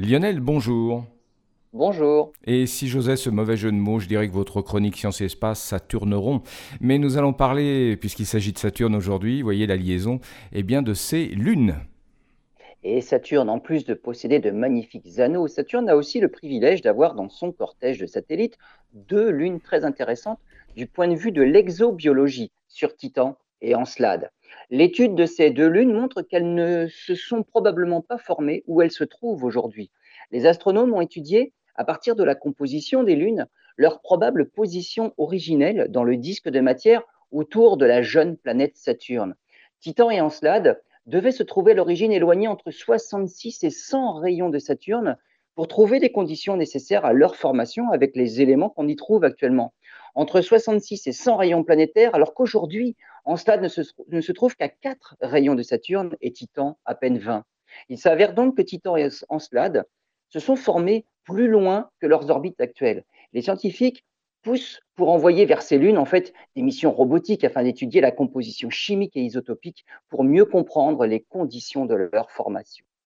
Lionel, bonjour. Bonjour. Et si j'osais ce mauvais jeu de mots, je dirais que votre chronique Science et Espace Saturneront. Mais nous allons parler, puisqu'il s'agit de Saturne aujourd'hui, voyez la liaison, eh bien de ces lunes. Et Saturne, en plus de posséder de magnifiques anneaux, Saturne a aussi le privilège d'avoir dans son cortège de satellites deux lunes très intéressantes du point de vue de l'exobiologie sur Titan et Encelade. L'étude de ces deux lunes montre qu'elles ne se sont probablement pas formées où elles se trouvent aujourd'hui. Les astronomes ont étudié à partir de la composition des lunes, leur probable position originelle dans le disque de matière autour de la jeune planète Saturne. Titan et Encelade devaient se trouver à l'origine éloignée entre 66 et 100 rayons de Saturne pour trouver les conditions nécessaires à leur formation avec les éléments qu'on y trouve actuellement. Entre 66 et 100 rayons planétaires, alors qu'aujourd'hui, ne se, ne se trouve qu'à 4 rayons de Saturne et Titan à peine 20. Il s'avère donc que Titan et Encelade se sont formés plus loin que leurs orbites actuelles. Les scientifiques poussent pour envoyer vers ces lunes en fait des missions robotiques afin d'étudier la composition chimique et isotopique pour mieux comprendre les conditions de leur formation.